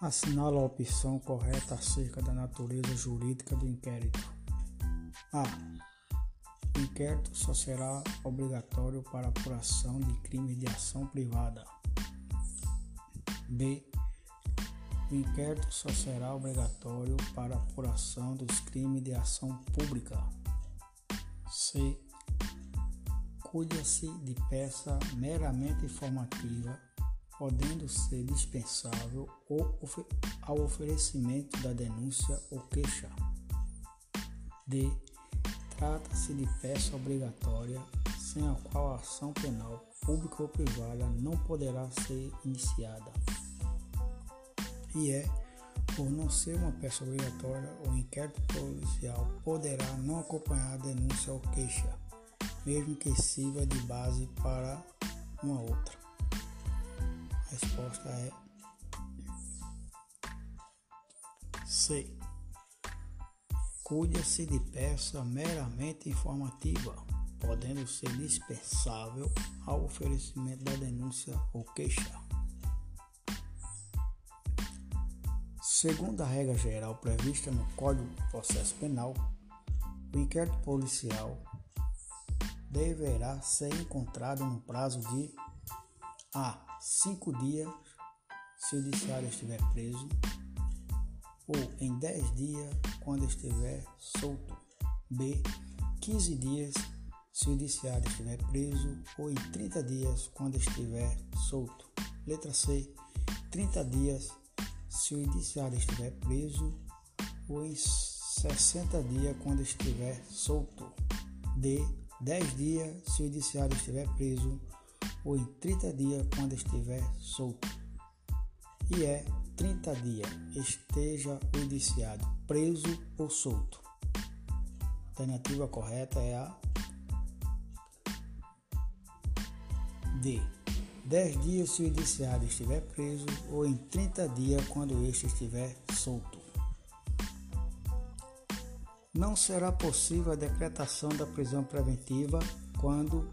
Assinala a opção correta acerca da natureza jurídica do inquérito. A. O inquérito só será obrigatório para apuração de crimes de ação privada. B. O inquérito só será obrigatório para apuração dos crimes de ação pública. C. Cuida-se de peça meramente informativa podendo ser dispensável ao oferecimento da denúncia ou queixa. D. Trata-se de peça obrigatória, sem a qual a ação penal, pública ou privada, não poderá ser iniciada. E é, por não ser uma peça obrigatória, o inquérito policial poderá não acompanhar a denúncia ou queixa, mesmo que sirva de base para uma outra resposta é C. Cuida-se de peça meramente informativa, podendo ser dispensável ao oferecimento da denúncia ou queixa. Segundo a regra geral prevista no Código de Processo Penal, o inquérito policial deverá ser encontrado no prazo de A cinco dias se o judiciário estiver preso, ou em 10 dias quando estiver solto. B. 15 dias se o judiciário estiver preso, ou em 30 dias quando estiver solto. Letra C. 30 dias se o judiciário estiver preso, ou em 60 dias quando estiver solto. D. 10 dias se o judiciário estiver preso, ou em 30 dias quando estiver solto. E é 30 dias esteja o indiciado preso ou solto. A alternativa correta é a D. 10 dias se o indiciado estiver preso ou em 30 dias quando este estiver solto. Não será possível a decretação da prisão preventiva quando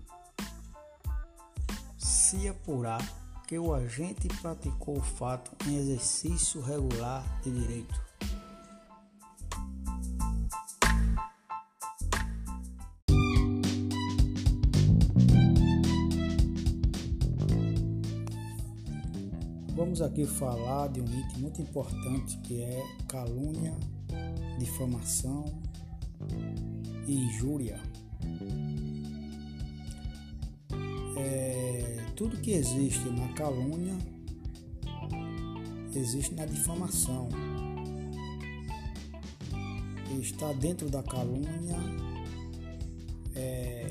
se apurar que o agente praticou o fato em exercício regular de direito. Vamos aqui falar de um item muito importante que é calúnia, difamação e injúria. Tudo que existe na calúnia existe na difamação. Está dentro da calúnia é,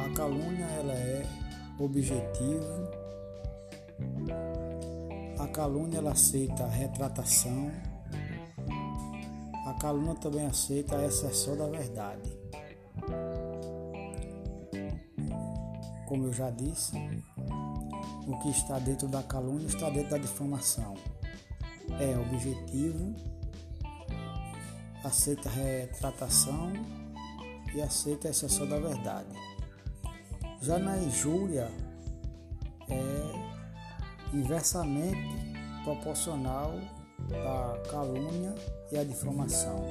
a calúnia ela é objetivo. A calúnia ela aceita a retratação. A calúnia também aceita a exceção da verdade. Como eu já disse, o que está dentro da calúnia está dentro da difamação. É objetivo, aceita a retratação e aceita a exceção da verdade. Já na injúria é inversamente proporcional à calúnia e à difamação,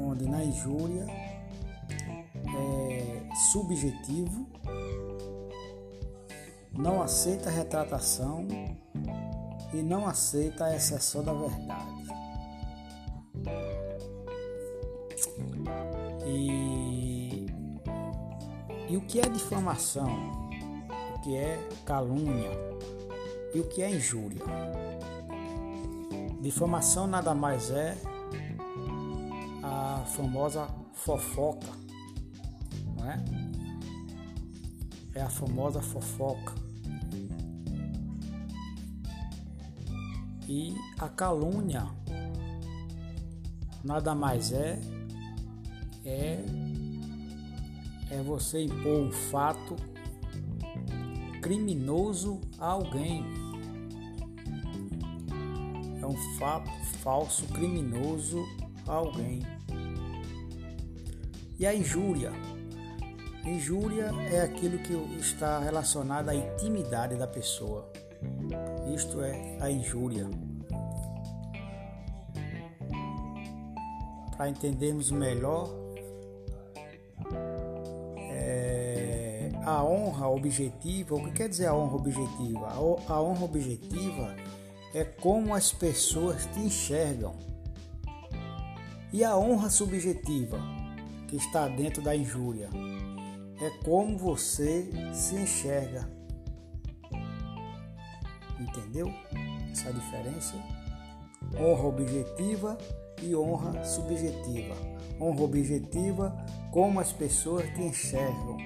onde na injúria é subjetivo não aceita retratação e não aceita a exceção da verdade. E, e o que é difamação? O que é calúnia? E o que é injúria? Difamação nada mais é a famosa fofoca, não é? É a famosa fofoca. E a calúnia nada mais é é é você impor um fato criminoso a alguém. É um fato falso criminoso a alguém. E a injúria? Injúria é aquilo que está relacionado à intimidade da pessoa isto é a injúria. Para entendermos melhor é, a honra objetiva, o que quer dizer a honra objetiva? A honra objetiva é como as pessoas te enxergam. E a honra subjetiva, que está dentro da injúria, é como você se enxerga. Entendeu essa diferença? Honra objetiva e honra subjetiva. Honra objetiva, como as pessoas te enxergam.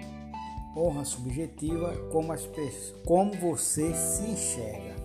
Honra subjetiva, como, as como você se enxerga.